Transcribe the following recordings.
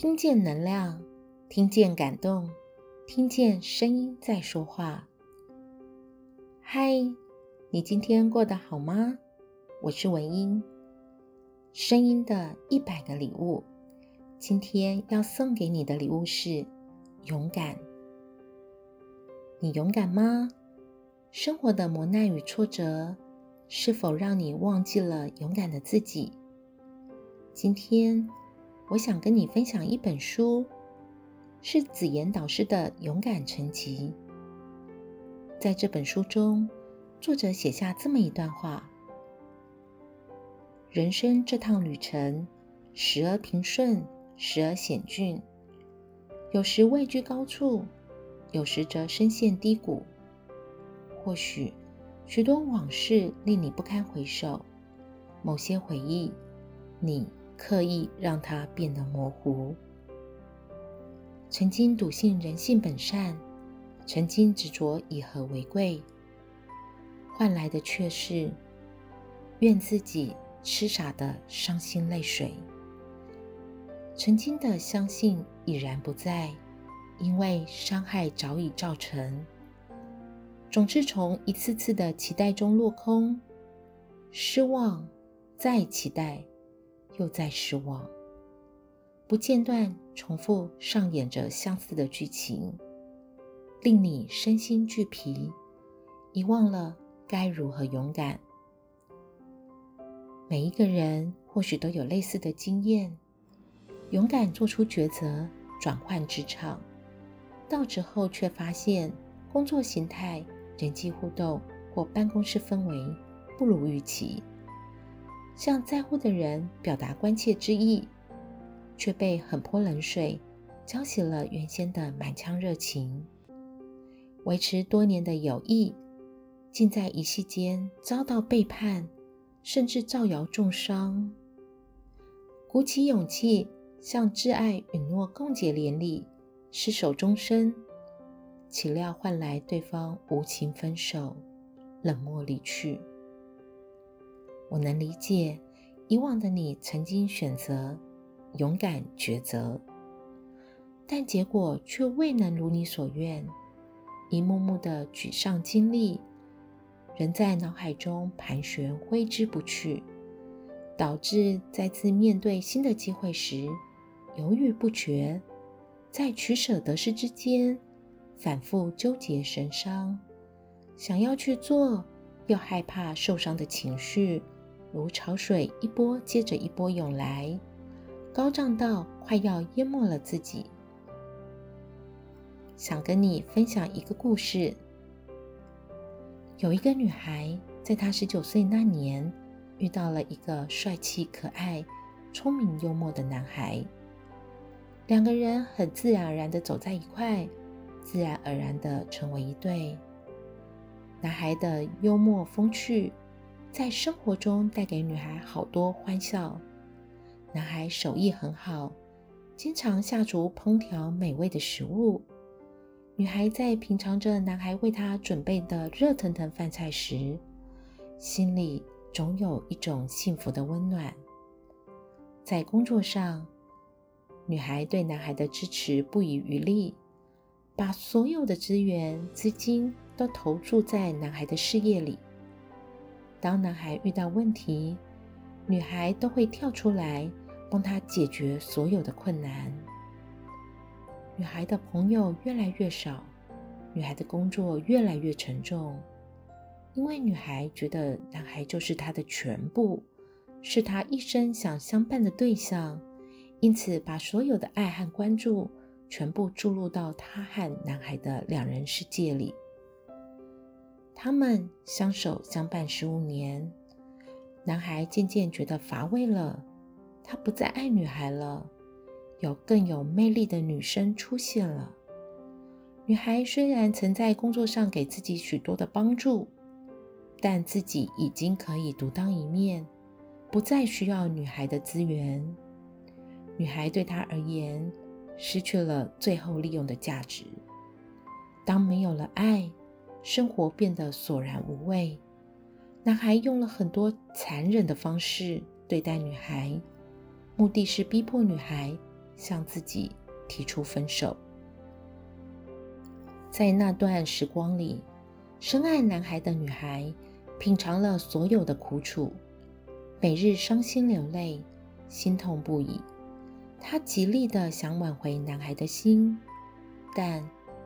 听见能量，听见感动，听见声音在说话。嗨，你今天过得好吗？我是文英。声音的一百个礼物，今天要送给你的礼物是勇敢。你勇敢吗？生活的磨难与挫折，是否让你忘记了勇敢的自己？今天，我想跟你分享一本书，是紫妍导师的《勇敢成疾》。在这本书中，作者写下这么一段话：人生这趟旅程，时而平顺，时而险峻，有时位居高处，有时则深陷低谷。或许许多往事令你不堪回首，某些回忆，你。刻意让它变得模糊。曾经笃信人性本善，曾经执着以和为贵，换来的却是怨自己痴傻的伤心泪水。曾经的相信已然不在，因为伤害早已造成。总是从一次次的期待中落空，失望，再期待。又在失望，不间断重复上演着相似的剧情，令你身心俱疲，遗忘了该如何勇敢。每一个人或许都有类似的经验，勇敢做出抉择，转换职场，到职后却发现工作形态、人际互动或办公室氛围不如预期。向在乎的人表达关切之意，却被狠泼冷水，浇熄了原先的满腔热情。维持多年的友谊，竟在一夕间遭到背叛，甚至造谣重伤。鼓起勇气向挚爱允诺共结连理，厮守终身，岂料换来对方无情分手，冷漠离去。我能理解，以往的你曾经选择勇敢抉择，但结果却未能如你所愿。一幕幕的沮丧经历，仍在脑海中盘旋挥之不去，导致再次面对新的机会时犹豫不决，在取舍得失之间反复纠结神伤，想要去做，又害怕受伤的情绪。如潮水，一波接着一波涌来，高涨到快要淹没了自己。想跟你分享一个故事。有一个女孩，在她十九岁那年，遇到了一个帅气可爱、聪明幽默的男孩。两个人很自然而然地走在一块，自然而然地成为一对。男孩的幽默风趣。在生活中带给女孩好多欢笑。男孩手艺很好，经常下厨烹调美味的食物。女孩在品尝着男孩为她准备的热腾腾饭菜时，心里总有一种幸福的温暖。在工作上，女孩对男孩的支持不遗余力，把所有的资源、资金都投注在男孩的事业里。当男孩遇到问题，女孩都会跳出来帮他解决所有的困难。女孩的朋友越来越少，女孩的工作越来越沉重，因为女孩觉得男孩就是她的全部，是她一生想相伴的对象，因此把所有的爱和关注全部注入到她和男孩的两人世界里。他们相守相伴十五年，男孩渐渐觉得乏味了，他不再爱女孩了，有更有魅力的女生出现了。女孩虽然曾在工作上给自己许多的帮助，但自己已经可以独当一面，不再需要女孩的资源。女孩对他而言失去了最后利用的价值。当没有了爱，生活变得索然无味。男孩用了很多残忍的方式对待女孩，目的是逼迫女孩向自己提出分手。在那段时光里，深爱男孩的女孩品尝了所有的苦楚，每日伤心流泪，心痛不已。她极力的想挽回男孩的心，但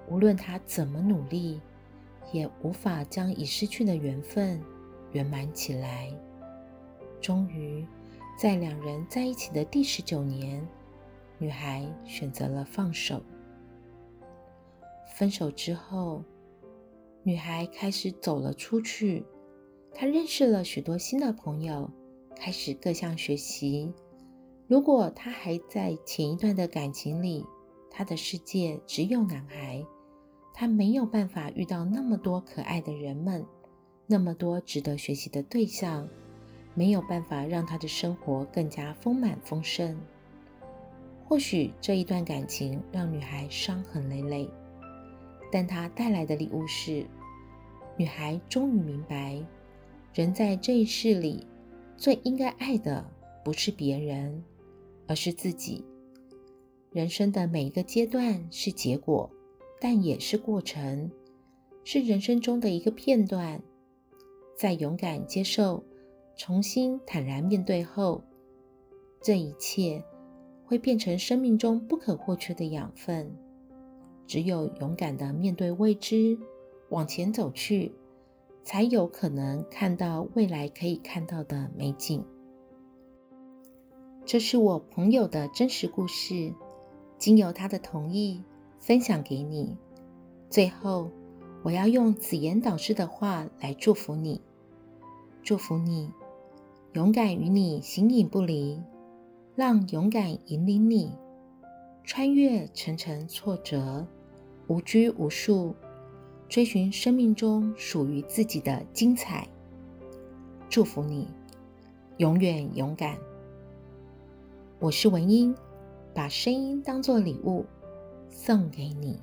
无论她怎么努力，也无法将已失去的缘分圆满起来。终于，在两人在一起的第十九年，女孩选择了放手。分手之后，女孩开始走了出去。她认识了许多新的朋友，开始各项学习。如果她还在前一段的感情里，她的世界只有男孩，他没有办法遇到那么多可爱的人们，那么多值得学习的对象，没有办法让他的生活更加丰满丰盛。或许这一段感情让女孩伤痕累累。但她带来的礼物是，女孩终于明白，人在这一世里最应该爱的不是别人，而是自己。人生的每一个阶段是结果，但也是过程，是人生中的一个片段。在勇敢接受、重新坦然面对后，这一切会变成生命中不可或缺的养分。只有勇敢的面对未知，往前走去，才有可能看到未来可以看到的美景。这是我朋友的真实故事，经由他的同意分享给你。最后，我要用紫妍导师的话来祝福你：祝福你，勇敢与你形影不离，让勇敢引领你。穿越层层挫折，无拘无束，追寻生命中属于自己的精彩。祝福你，永远勇敢。我是文英，把声音当作礼物送给你。